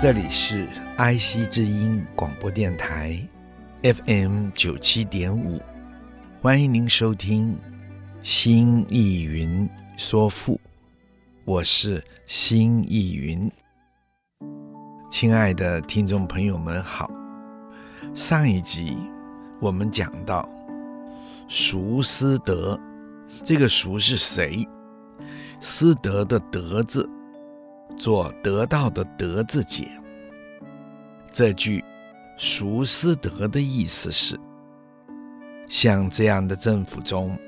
这里是 IC 之音广播电台，FM 九七点五，欢迎您收听《新意云说赋》，我是新意云。亲爱的听众朋友们好，上一集我们讲到“熟思德”，这个“熟”是谁？“思德”的“德”字。做得到的“得”字解，这句“淑思德”的意思是：像这样的政府中，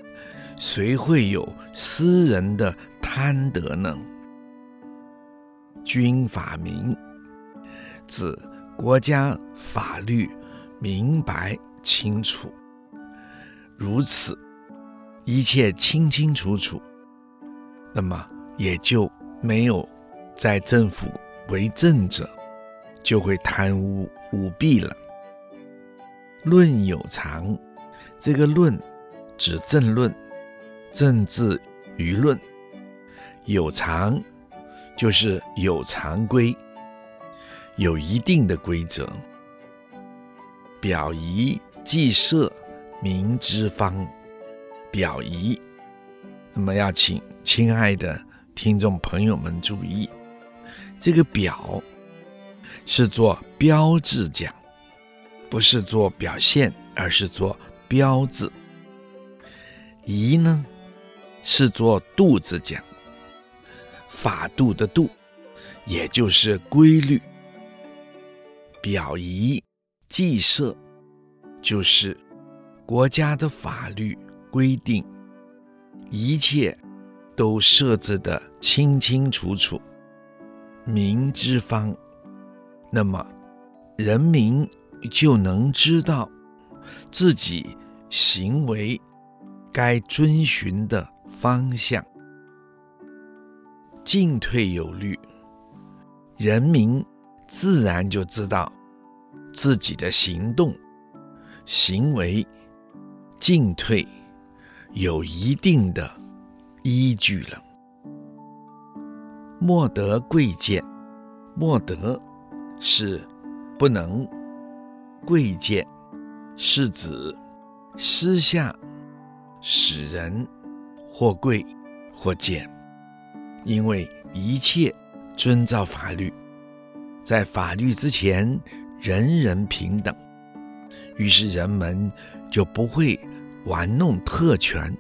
谁会有私人的贪得呢？军法明，指国家法律明白清楚，如此一切清清楚楚，那么也就没有。在政府为政者，就会贪污舞弊了。论有常，这个论指政论，政治舆论。有常就是有常规，有一定的规则。表仪计设，民之方。表仪，那么要请亲爱的听众朋友们注意。这个表是做标志讲，不是做表现，而是做标志。仪呢，是做度字讲，法度的度，也就是规律。表仪计设，就是国家的法律规定，一切都设置得清清楚楚。民之方，那么人民就能知道自己行为该遵循的方向，进退有律，人民自然就知道自己的行动行为进退有一定的依据了。莫得贵贱，莫得是不能，贵贱是指私下使人或贵或贱，因为一切遵照法律，在法律之前人人平等，于是人们就不会玩弄特权，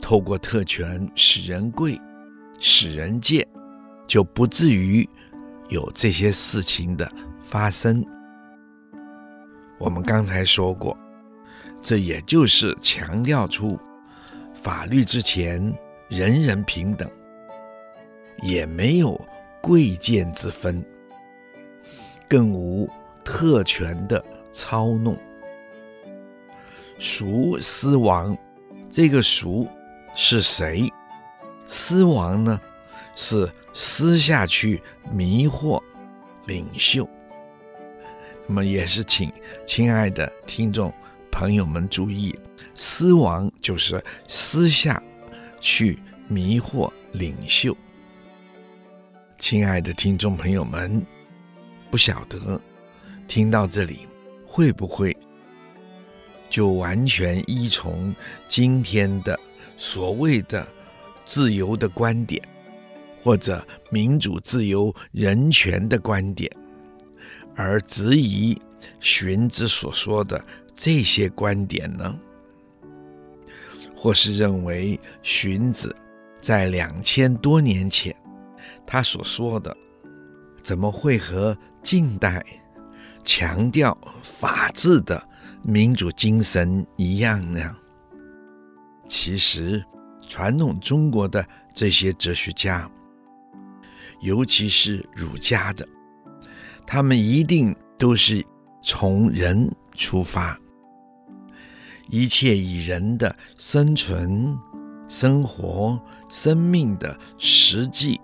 透过特权使人贵，使人贱。就不至于有这些事情的发生。我们刚才说过，这也就是强调出法律之前人人平等，也没有贵贱之分，更无特权的操弄。孰思王，这个孰是谁？思王呢？是。私下去迷惑领袖，那么也是请亲爱的听众朋友们注意，思王就是私下去迷惑领袖。亲爱的听众朋友们，不晓得听到这里会不会就完全依从今天的所谓的自由的观点？或者民主、自由、人权的观点，而质疑荀子所说的这些观点呢？或是认为荀子在两千多年前他所说的，怎么会和近代强调法治的民主精神一样呢？其实，传统中国的这些哲学家。尤其是儒家的，他们一定都是从人出发，一切以人的生存、生活、生命的实际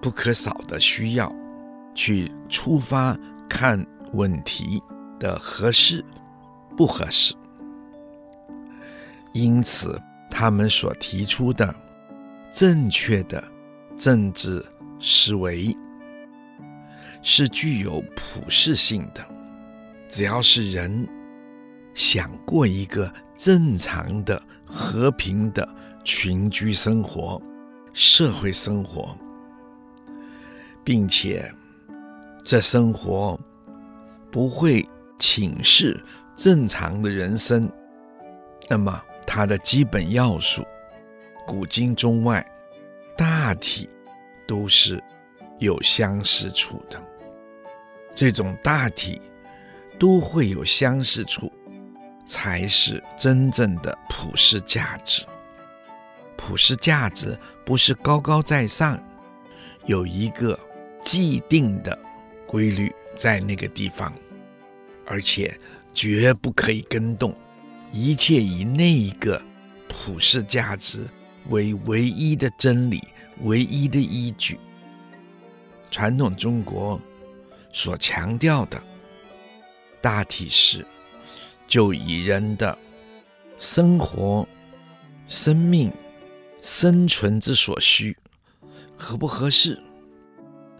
不可少的需要去出发看问题的合适不合适，因此他们所提出的正确的政治。思维是具有普世性的，只要是人想过一个正常的、和平的群居生活、社会生活，并且这生活不会侵蚀正常的人生，那么它的基本要素，古今中外，大体。都是有相似处的，这种大体都会有相似处，才是真正的普世价值。普世价值不是高高在上，有一个既定的规律在那个地方，而且绝不可以更动，一切以那一个普世价值为唯一的真理。唯一的依据，传统中国所强调的，大体是就以人的生活、生命、生存之所需，合不合适？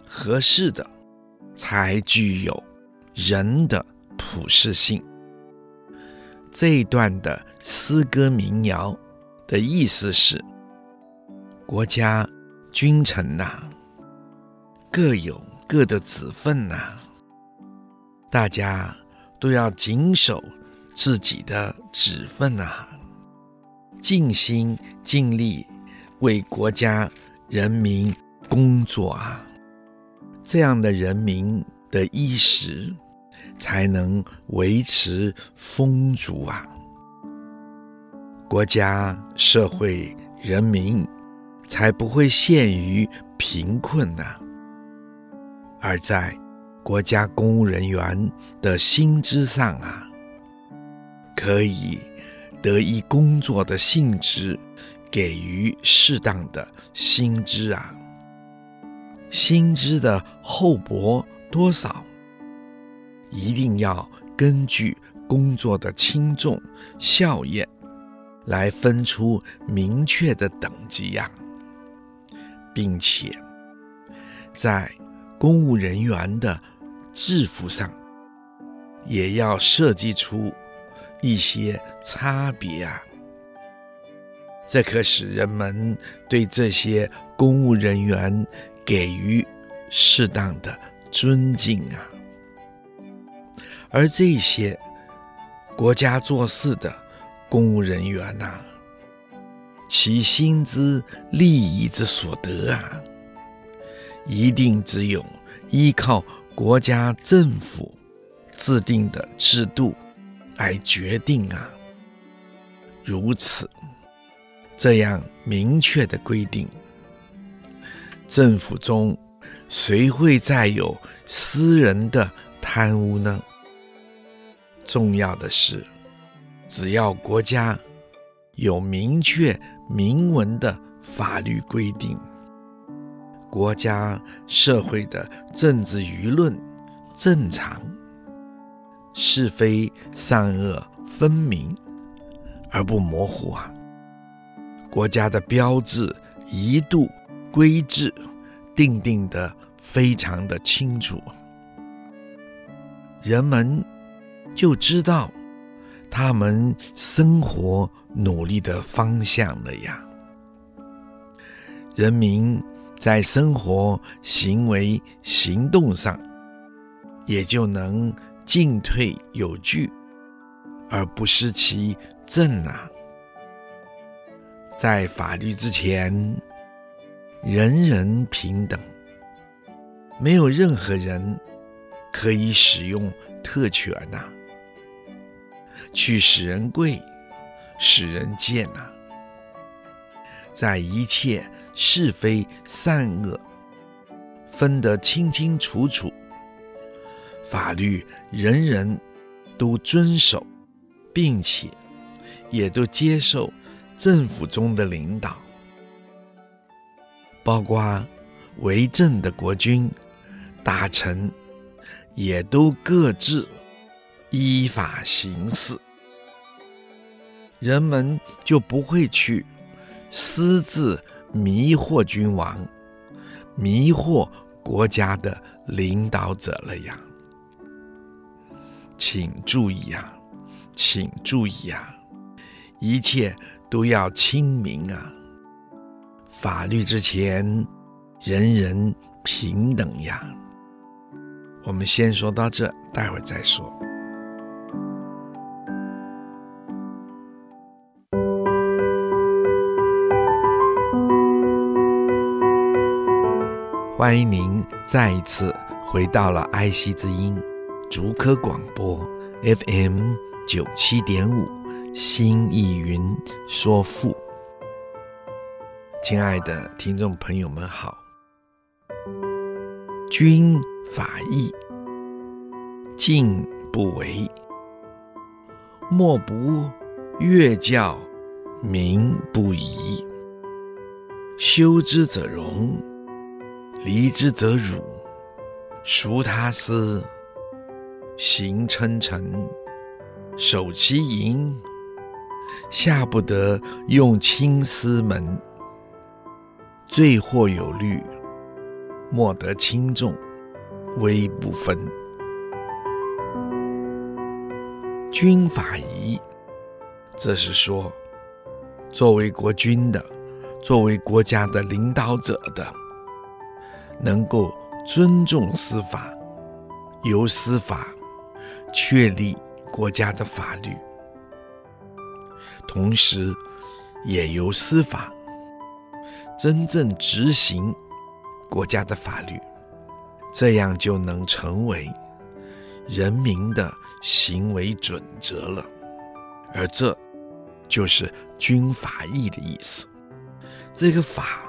合适的，才具有人的普世性。这一段的诗歌民谣的意思是，国家。君臣呐、各有各的子分呐、大家都要谨守自己的子分呐、啊，尽心尽力为国家人民工作啊，这样的人民的衣食才能维持丰足啊，国家、社会、人民。才不会陷于贫困呐、啊，而在国家公务人员的薪资上啊，可以得以工作的性质给予适当的薪资啊，薪资的厚薄多少，一定要根据工作的轻重效验来分出明确的等级呀、并且，在公务人员的制服上，也要设计出一些差别啊！这可使人们对这些公务人员给予适当的尊敬啊！而这些国家做事的公务人员呐、其薪资利益之所得啊，一定只有依靠国家政府制定的制度来决定啊。如此，这样明确的规定，政府中谁会再有私人的贪污呢？重要的是，只要国家有明确。明文的法律规定，国家社会的政治舆论正常，是非善恶分明而不模糊啊。国家的标志、一度、规制定定的非常的清楚，人们就知道他们生活。努力的方向了呀，人民在生活、行为、行动上，也就能进退有据，而不失其正啊。在法律之前，人人平等，没有任何人可以使用特权呐、啊，去使人贵。使人贱呐，在一切是非善恶分得清清楚楚，法律人人都遵守，并且也都接受政府中的领导，包括为政的国君、大臣，也都各自依法行事，人们就不会去私自迷惑君王。迷惑国家的领导者了呀！请注意啊，请注意啊，一切都要清明啊！法律之前，人人平等呀！我们先说到这，待会儿再说。欢迎您再一次回到了爱惜之音竹科广播 FM 九七点五新意云说赋，亲爱的听众朋友们好，君法义，禁不为，莫不乐教，民不疑，修之则容。离之则辱，俗他思，行称臣，守其盈，下不得用亲私门，罪或有律，莫得轻重，微不分。军法仪，这是说，作为国君的，作为国家的领导者的。能够尊重司法，由司法确立国家的法律，同时也由司法真正执行国家的法律，这样就能成为人民的行为准则了。而这就是军法义的意思。这个法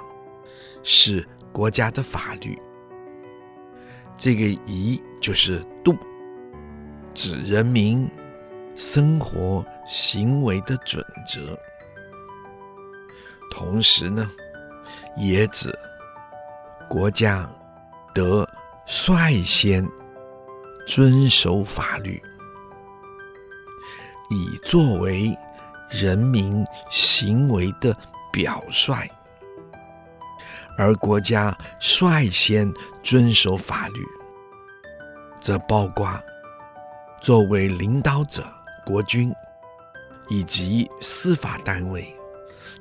是。国家的法律，这个仪就是度，指人民生活行为的准则，同时呢，也指国家得率先遵守法律，以作为人民行为的表率。而国家率先遵守法律，则包括作为领导者国君，以及司法单位、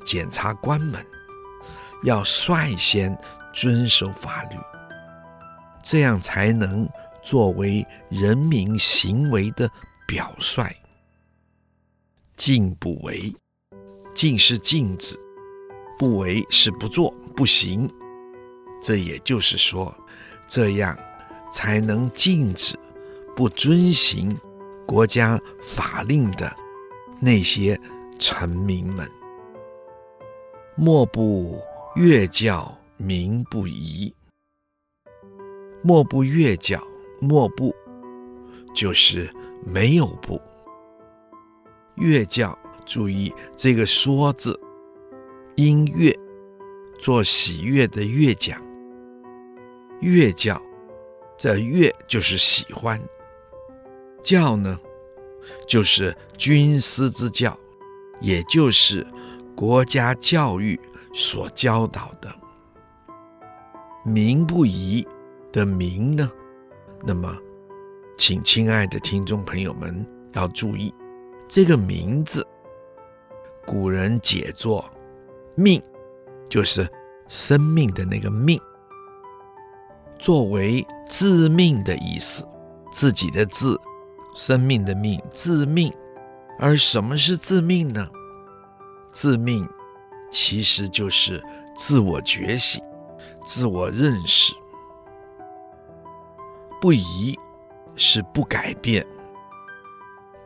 检察官们，要率先遵守法律，这样才能作为人民行为的表率。禁不为，禁是禁止，不为是不做。不行，这也就是说，这样才能禁止不遵行国家法令的那些臣民们。莫不乐教，民不疑。莫不乐教，莫不就是没有不。乐教，注意这个“说”字，音乐。做喜悦的乐讲，乐教，这乐就是喜欢，教呢，就是军师之教，也就是国家教育所教导的。民不疑的民呢，那么，请亲爱的听众朋友们要注意，这个名字，古人解作命。就是生命的那个命，作为自命的意思，自己的自，生命的命，自命。而什么是自命呢？自命其实就是自我觉醒、自我认识。不疑是不改变。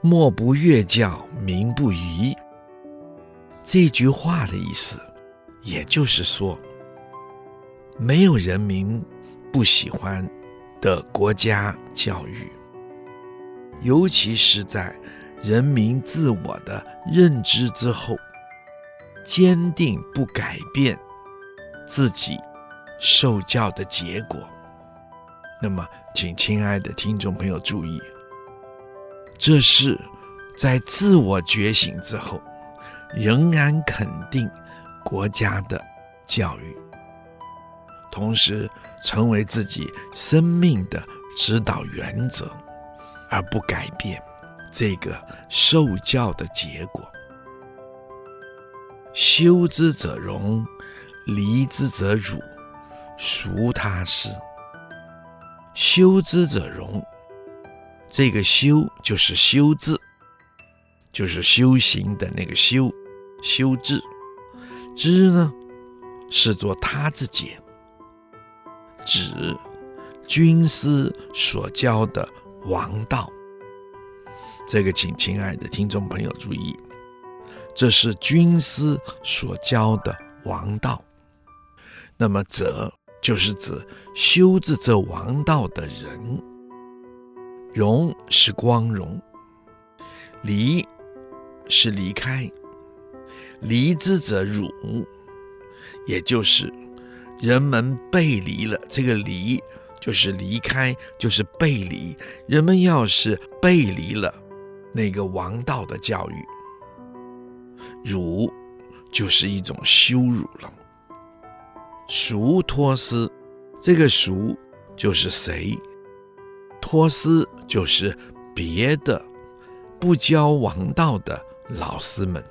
莫不乐教，民不疑。这句话的意思。也就是说，没有人民不喜欢的国家教育，尤其是在人民自我的认知之后，坚定不改变自己受教的结果。那么，请亲爱的听众朋友注意，这是在自我觉醒之后，仍然肯定国家的教育，同时成为自己生命的指导原则，而不改变这个受教的结果。修之者荣，离之者辱，孰他师？修之者荣，这个修就是修字，就是修行的那个修，修字。知呢，是做他字解，指军师所教的王道。这个，请亲爱的听众朋友注意，这是军师所教的王道。那么，则。就是指修治这王道的人，荣是光荣，离是离开，离之者辱，也就是人们背离了这个离，就是离开，就是背离。人们要是背离了那个王道的教育，辱就是一种羞辱了。孰托斯？这个孰就是谁？托斯就是别的不教王道的老师们。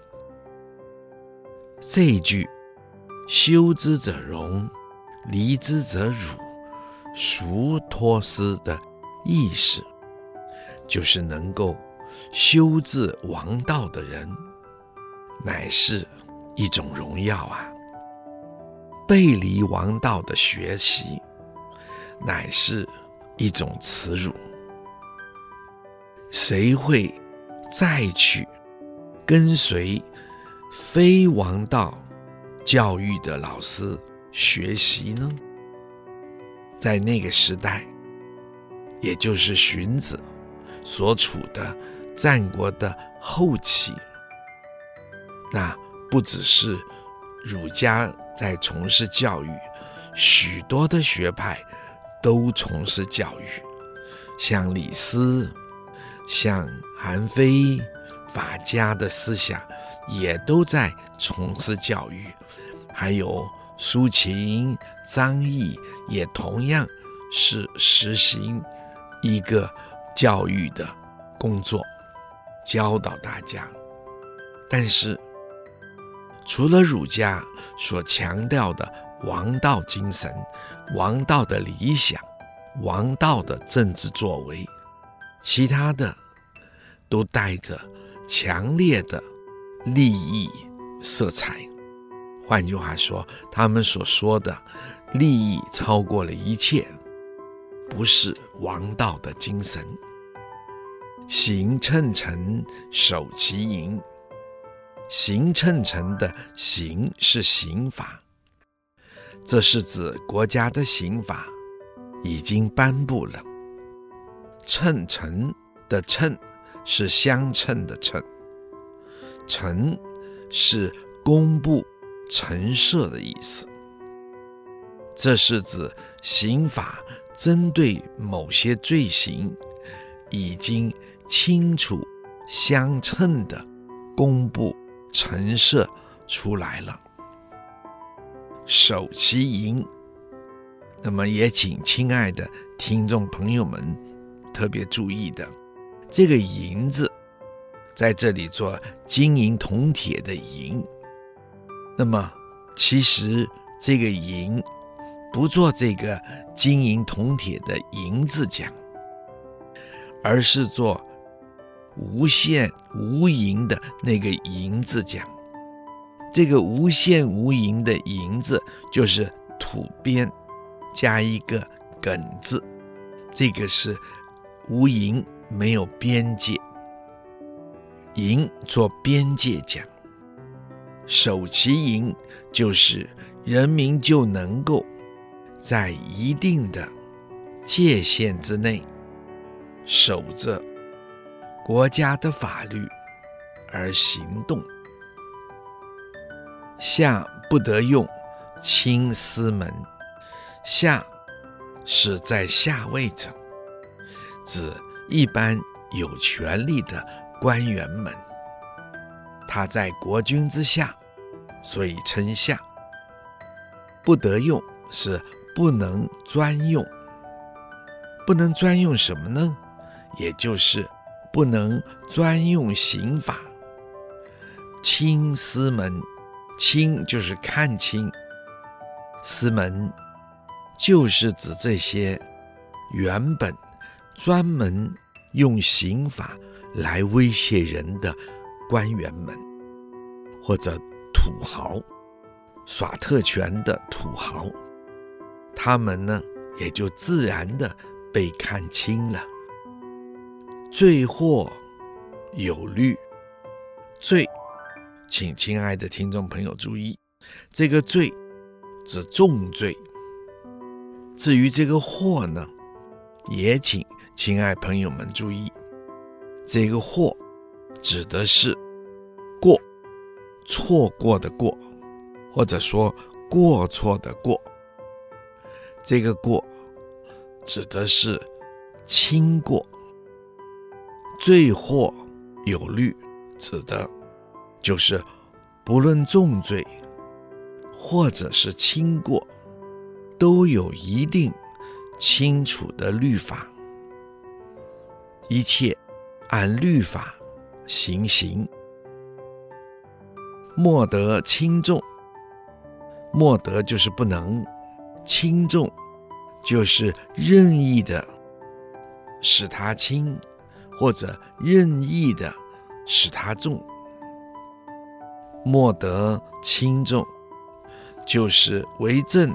这一句“修之者荣，离之者辱，孰托师”的意思，就是能够修治王道的人，乃是一种荣耀啊。背离王道的学习，乃是一种耻辱。谁会再去跟随非王道教育的老师学习呢？在那个时代，也就是荀子所处的战国的后期，那不只是儒家。在从事教育，许多的学派都从事教育，像李斯、像韩非、法家的思想也都在从事教育，还有苏秦、张仪也同样是实行一个教育的工作，教导大家，但是。除了儒家所强调的王道精神、王道的理想、王道的政治作为，其他的都带着强烈的利益色彩。换句话说，他们所说的利益超过了一切，不是王道的精神。行称臣，守其营。行称臣的行是刑法，这是指国家的刑法已经颁布了。称臣的称是相称的称，陈是公布陈设的意思。这是指刑法针对某些罪行已经清楚相称的公布。陈设出来了，守其营。那么也请亲爱的听众朋友们特别注意的，这个“营”字在这里做金银铜铁的“银”。那么其实这个“银”不做这个金银铜铁的“银”字讲，而是做。无限无垠的那个“银”字讲，这个无限无垠的“银”字就是土边加一个“梗”字，这个是无垠，没有边界。垠做边界讲，守其营就是人民就能够在一定的界限之内，守着国家的法律而行动。下不得用亲司门，下是在下位者，指一般有权力的官员们。他在国君之下，所以称下。不得用是不能专用，不能专用什么呢？也就是不能专用刑法。清司门，清就是看清，司门就是指这些原本专门用刑法来威胁人的官员们，或者土豪。耍特权的土豪，他们呢也就自然的被看轻了。罪或有律，罪，请亲爱的听众朋友注意，这个罪指重罪。至于这个祸呢，也请亲爱朋友们注意，这个或指的是过，错过的过。或者说过错的过，这个过指的是轻过；罪或有律，指的就是不论重罪或者是轻过，都有一定清楚的律法，一切按律法行刑，莫得轻重。莫得就是不能，轻重就是任意的使他轻，或者任意的使他重。莫得轻重，就是为政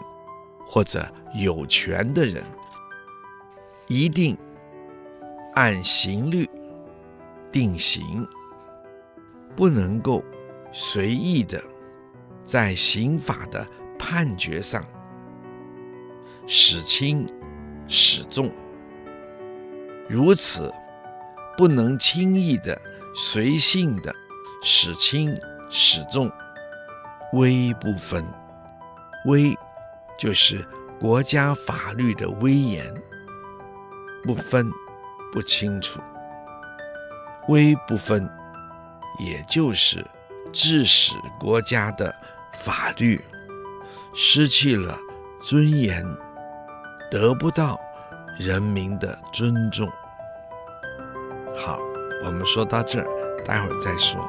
或者有权的人，一定按刑律定刑，不能够随意的。在刑法的判决上，使轻使重，如此不能轻易的、随性的使轻使重，威不分。威就是国家法律的威严，不分不清楚，微不分，也就是致使国家的。法律失去了尊严，得不到人民的尊重。好，我们说到这儿，待会儿再说。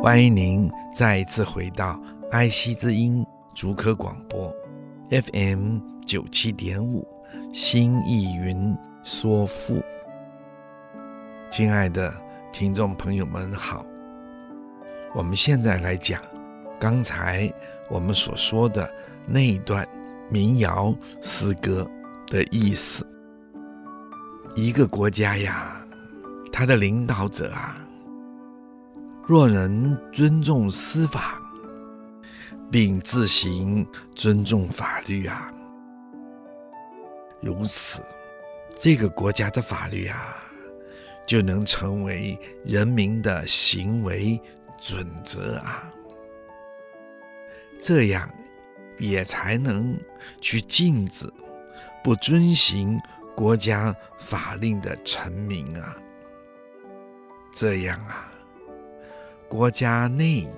欢迎您再一次回到爱惜之音竹科广播 FM 九七点五。心意云说赋，亲爱的听众朋友们好，我们现在来讲刚才我们所说的那一段民谣诗歌的意思。一个国家呀，他的领导者啊，若能尊重司法，并自行尊重法律啊。如此，这个国家的法律啊，就能成为人民的行为准则啊。这样，也才能去禁止不遵行国家法令的臣民啊。这样啊，国家内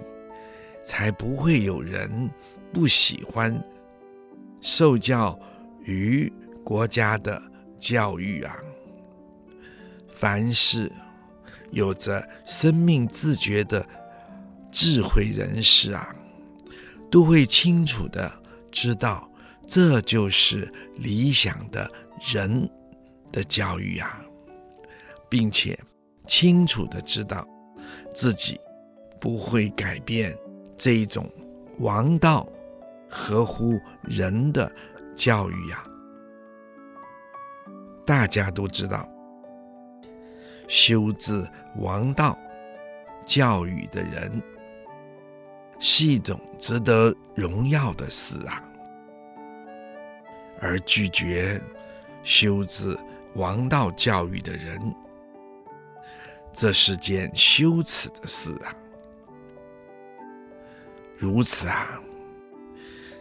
才不会有人不喜欢受教于。国家的教育啊，凡是有着生命自觉的智慧人士啊，都会清楚的知道，这就是理想的人的教育啊，并且清楚的知道自己不会改变这一种王道、合乎人的教育呀。大家都知道，修治王道教育的人，是一种值得荣耀的事啊。而拒绝修治王道教育的人，这是件羞耻的事啊！如此啊，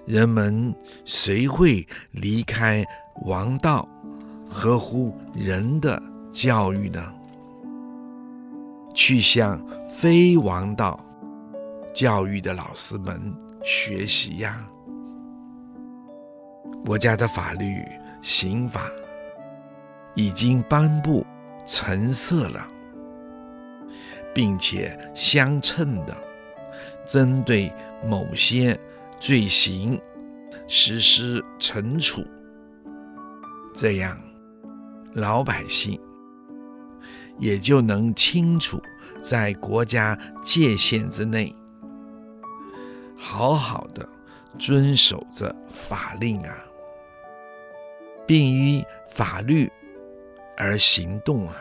人们谁会离开王道、合乎人的教育呢？去向非王道教育的老师们学习呀！国家的法律、刑法已经颁布陈设了，并且相称的针对某些罪行实施惩处，这样老百姓也就能清楚在国家界限之内，好好的遵守着法令啊。并依法律而行动啊，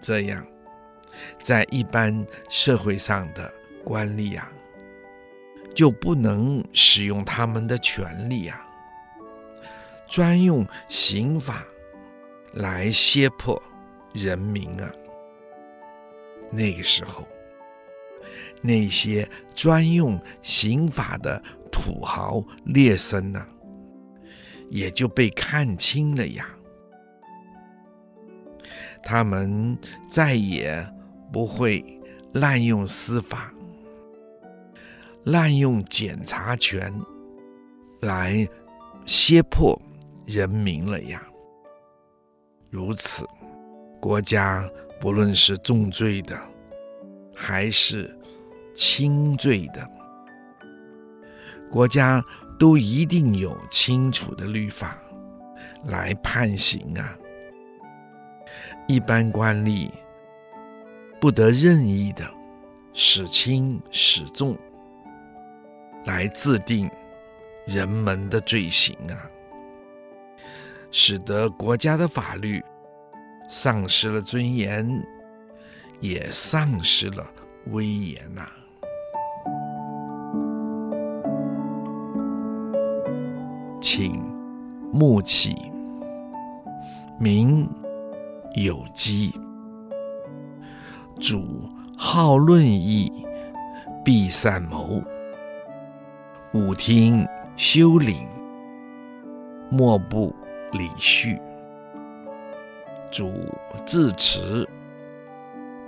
这样，在一般社会上的官吏啊，就不能使用他们的权力啊，专用刑法来胁迫人民啊。那个时候，那些专用刑法的土豪劣绅呢，也就被看清了呀，他们再也不会滥用司法、滥用检察权来胁迫人民了呀。如此，国家不论是重罪的还是轻罪的，国家。都一定有清楚的律法来判刑啊！一般官吏不得任意的使轻使重来制定人们的罪行啊，使得国家的法律丧失了尊严，也丧失了威严呐、啊。请勿欺，民有机；主好论议，必善谋。勿听修领，莫不礼序。主自持，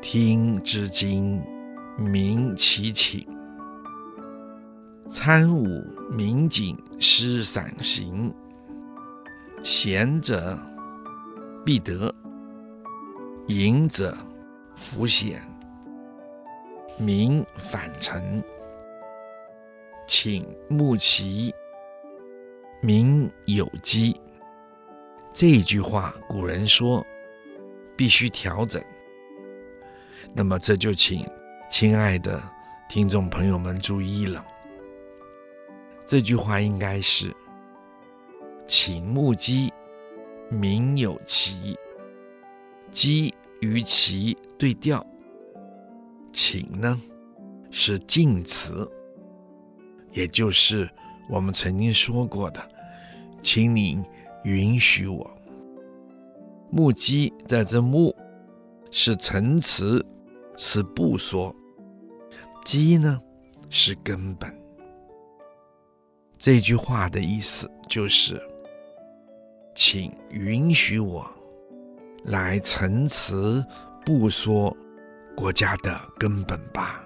听之经，明其请。参悟明警施散行，贤者必得，淫者弗显。民反臣，请勿欺，民有疾。这句话，古人说必须调整。那么这就请亲爱的听众朋友们注意了。这句话应该是“请勿欺，民有疾”，“疾”与“其”对调，“请”呢是敬词，也就是我们曾经说过的“请你允许我”。“勿欺”在这“勿”是陈词，是不说；“欺”呢是根本。这句话的意思就是，请允许我来陈词不说国家的根本吧。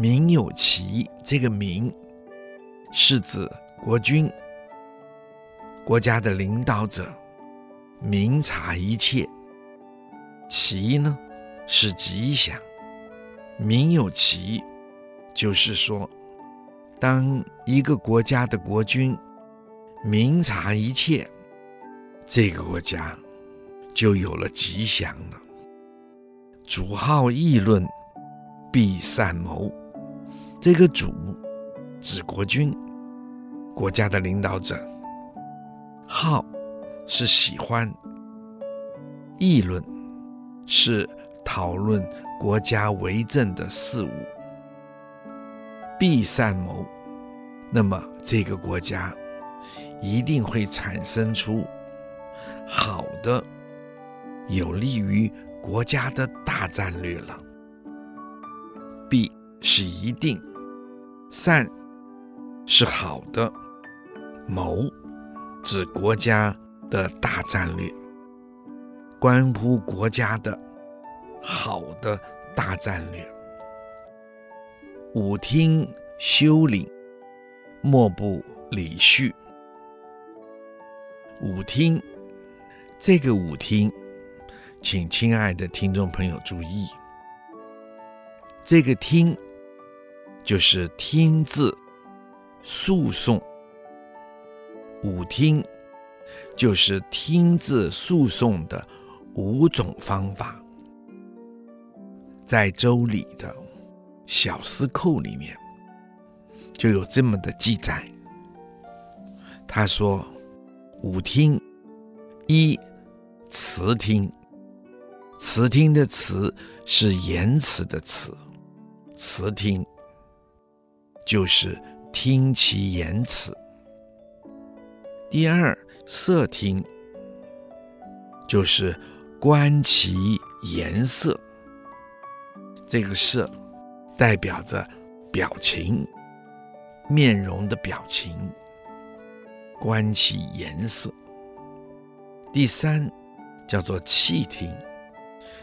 民有其，这个“民”是指国君、国家的领导者，明察一切。其呢，是吉祥。民有其，就是说。当一个国家的国君明察一切，这个国家就有了吉祥了。主好议论，必善谋。这个主指国君，国家的领导者。好是喜欢，议论是讨论国家为政的事务，必善谋，那么这个国家一定会产生出好的、有利于国家的大战略了。必是一定，善是好的，谋指国家的大战略，关乎国家的好的大战略。武听修礼，莫不礼序。武听，这个武听，请亲爱的听众朋友注意，这个听就是听字诉讼。武听就是听字诉讼的五种方法，在《周礼》的小司寇里面就有这么的记载。他说：“武听，一辞听，辞听的辞是言辞的辞，辞听就是听其言辞。”第二，色听，就是观其颜色。这个色代表着表情，面容的表情。观其颜色。第三，叫做气听。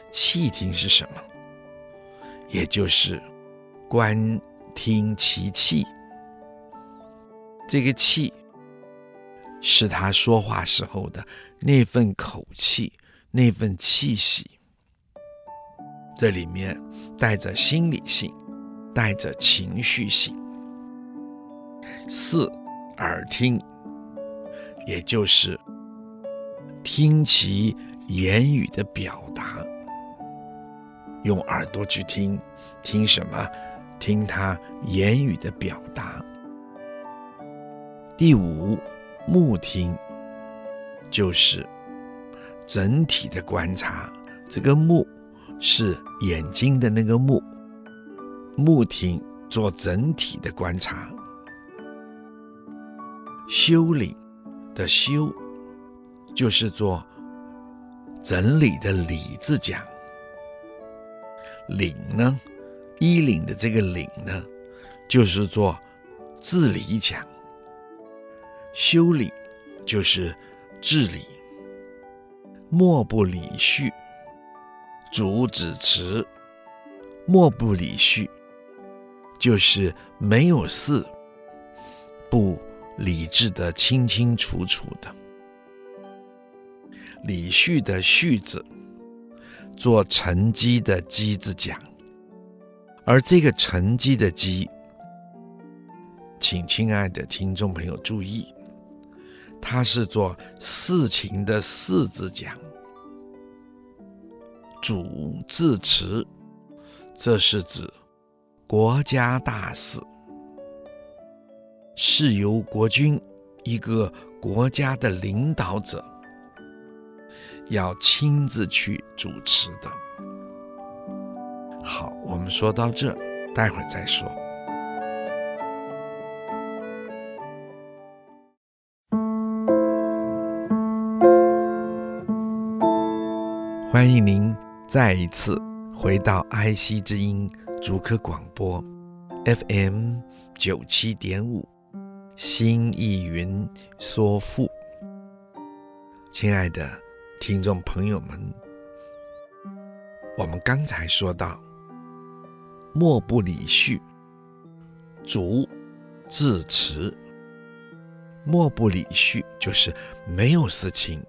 气听是什么？也就是观听其气。这个气。是他说话时候的那份口气，那份气息。这里面带着心理性，带着情绪性。四耳听，也就是听其言语的表达，用耳朵去听，听什么？听他言语的表达。第五。目听就是整体的观察，这个目是眼睛的那个目，目听做整体的观察。修理的修就是做整理的理字讲，领呢，衣领的这个领呢，就是做治理讲。修领就是治理，莫不礼序，主旨词，莫不礼序，就是没有事。不理智的清清楚楚的。礼序的序字做沉积的积字讲，而这个承继的继，请亲爱的听众朋友注意。它是做事情的事字讲，主字词，这是指国家大事，是由国君一个国家的领导者要亲自去主持的。好，我们说到这，待会儿再说。欢迎您再一次回到爱惜之音竹科广播 FM 九七点五，新艺云说富。亲爱的听众朋友们，我们刚才说到，莫不礼序，主致辞。莫不礼序，就是没有事情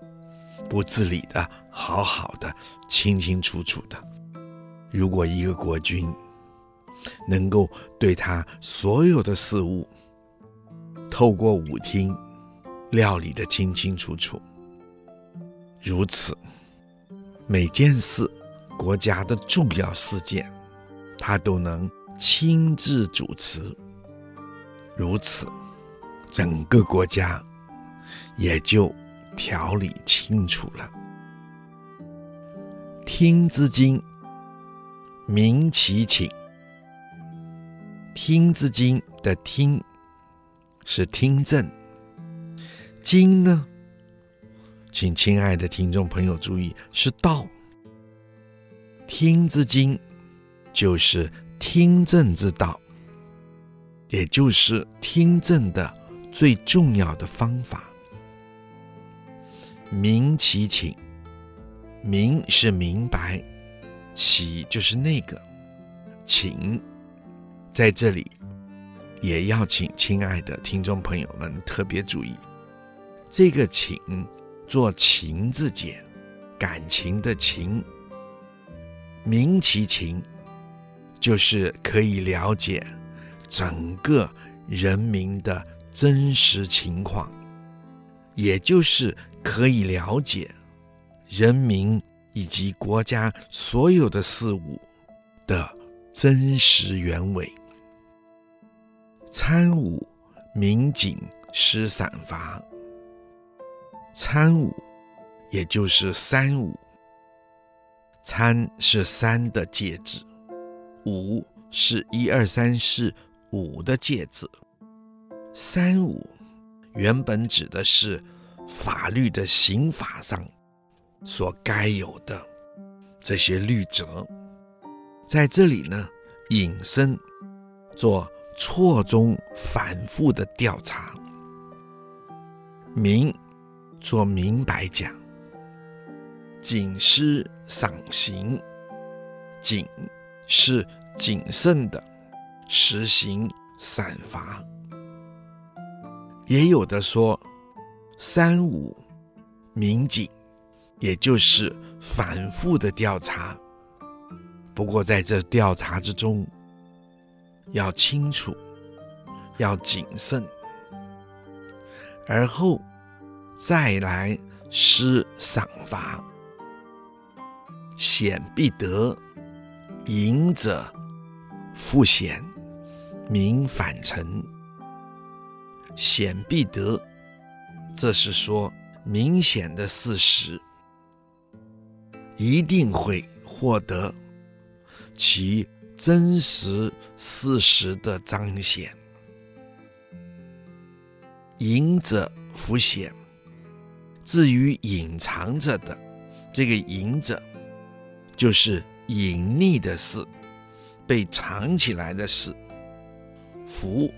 不自理的。好好的，清清楚楚的。如果一个国君能够对他所有的事物，透过武听料理得清清楚楚，如此每件事、国家的重要事件，他都能亲自主持，如此整个国家也就条理清楚了。听之经，明其请。听之经的听是听政，经呢，请亲爱的听众朋友注意，是道。听之经就是听证之道，也就是听证的最重要的方法。明其请，明是明白，其就是那个，请。在这里，也要请亲爱的听众朋友们特别注意，这个“请”做情字解，感情的“情”，明其情，就是可以了解整个人民的真实情况，也就是可以了解人民以及国家所有的事物的真实原委。参五明警施散罚，参五也就是三五，参是三的介字，五是一二三四五的介字，三五原本指的是法律的刑法上所该有的这些律则，在这里呢引申做。错综反复的调查，明做明白讲，警施赏刑，警是谨慎的实行散罚，也有的说三五民警，也就是反复的调查。不过在这调查之中，要清楚，要谨慎，而后再来施赏罚。险必得，隐者复显，明反臣。险必得，这是说明显的事实，一定会获得其。真实事实的彰显，隐者复险。至于隐藏着的，这个隐者，就是隐匿的事，被藏起来的事。复，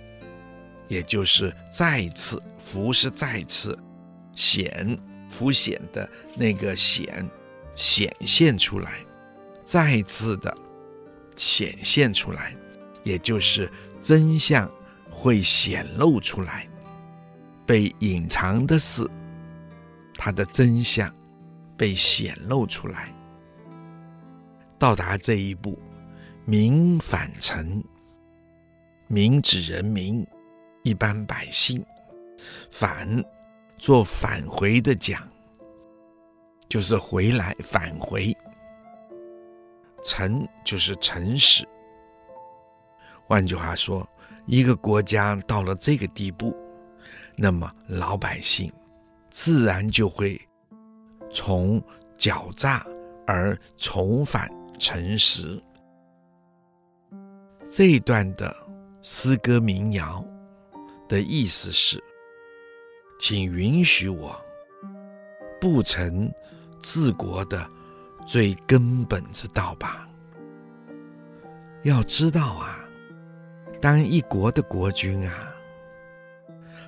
也就是再次，复是再次，显“浮显的那个显，显现出来，再次的。显现出来，也就是真相会显露出来，被隐藏的事，它的真相被显露出来。到达这一步，民反臣，民指人民，一般百姓，反做返回的讲，就是回来返回。臣就是诚实。换句话说，一个国家到了这个地步，那么老百姓自然就会从狡诈而重返诚实。这一段的诗歌民谣的意思是，请允许我不成治国的。最根本之道吧。要知道啊，当一国的国君啊，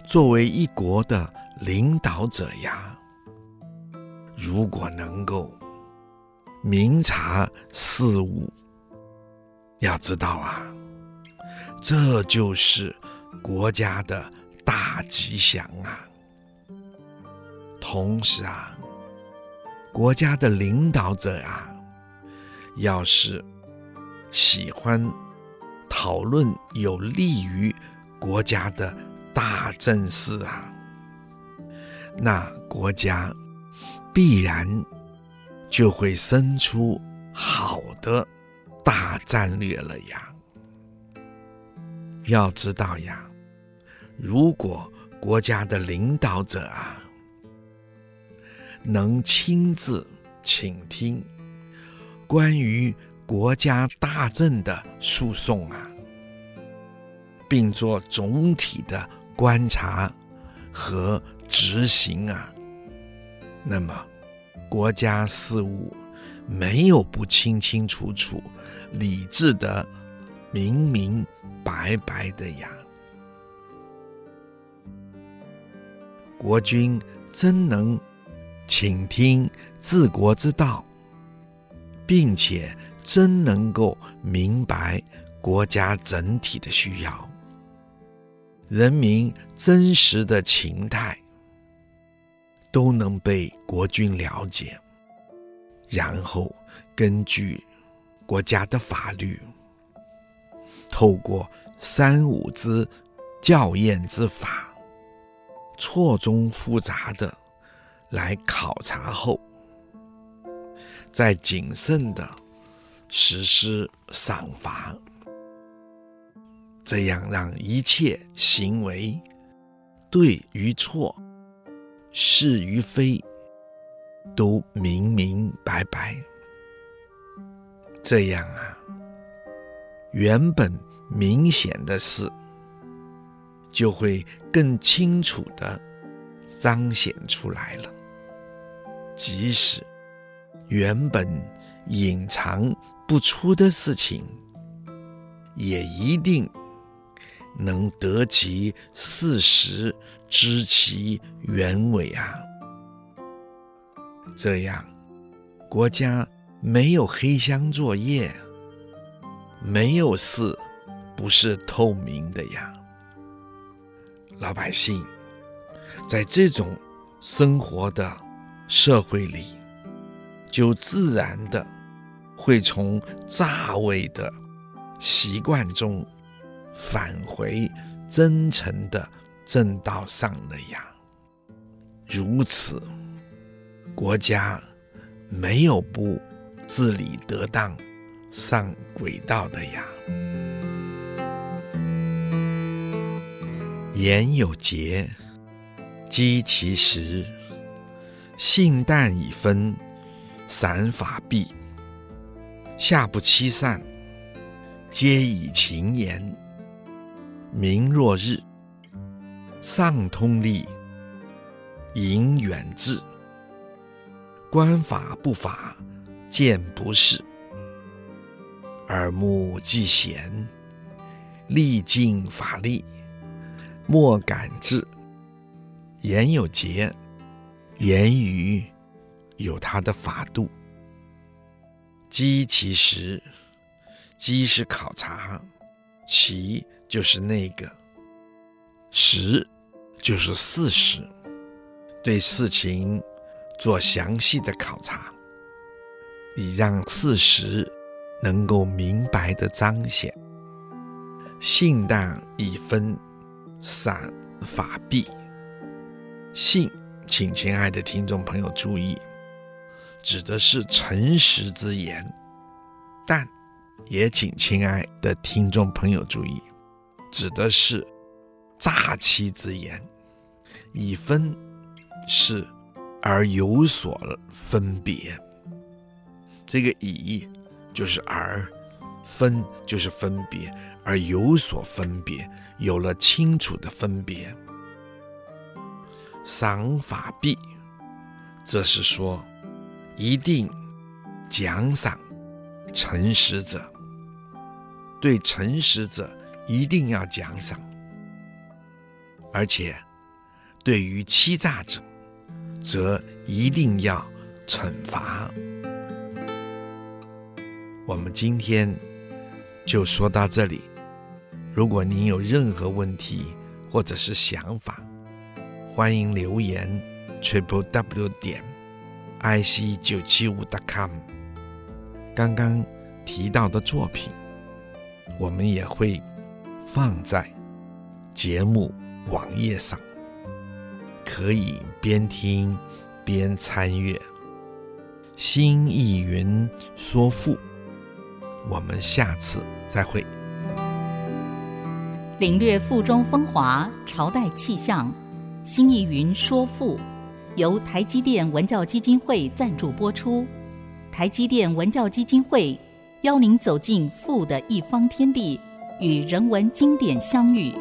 作为一国的领导者呀，如果能够明察事物，要知道啊，这就是国家的大吉祥啊。同时啊。国家的领导者啊，要是喜欢讨论有利于国家的大政事啊，那国家必然就会生出好的大战略了呀。要知道呀，如果国家的领导者啊，能亲自倾听关于国家大政的诉讼啊，并做总体的观察和执行啊，那么国家事务没有不清清楚楚、理智的、明明白白的呀。国君真能倾听治国之道，并且真能够明白国家整体的需要，人民真实的情态都能被国君了解，然后根据国家的法律，透过三五之校验之法。错综复杂的来考察后，再谨慎的实施赏罚，这样让一切行为对与错、是与非都明明白白。这样啊，原本明显的事。就会更清楚的彰显出来了。即使原本隐藏不出的事情，也一定能得其事实，知其原委啊！这样，国家没有黑箱作业，没有事不是透明的呀。老百姓在这种生活的社会里，就自然的会从诈伪的习惯中返回真诚的正道上了呀。如此，国家没有不治理得当、上轨道的呀。言有节，稽其实；信旦以分，散法毕。下不欺善，皆以情言。明若日，上通利，隐远志。观法不法，见不是。耳目既贤，力尽法力。莫敢至，言有节，言语有它的法度。稽其实，稽是考察，其就是那个，实就是事实，对事情做详细的考察，以让事实能够明白的彰显。信旦以分。散法毕，信，请亲爱的听众朋友注意，指的是诚实之言；但，也请亲爱的听众朋友注意，指的是诈欺之言。以分，是而有所分别。这个以就是而，分就是分别。而有所分别，有了清楚的分别。赏法毕，这是说一定奖赏诚实者，对诚实者一定要奖赏，而且对于欺诈者，则一定要惩罚。我们今天就说到这里。如果您有任何问题或者是想法，欢迎留言 triple w 点 i c 九七五 dot com。刚刚提到的作品，我们也会放在节目网页上，可以边听边参阅。新艺云说赋，我们下次再会。领略赋中风华，朝代气象。新艺云说赋，由台积电文教基金会赞助播出。台积电文教基金会邀您走进富的一方天地，与人文经典相遇。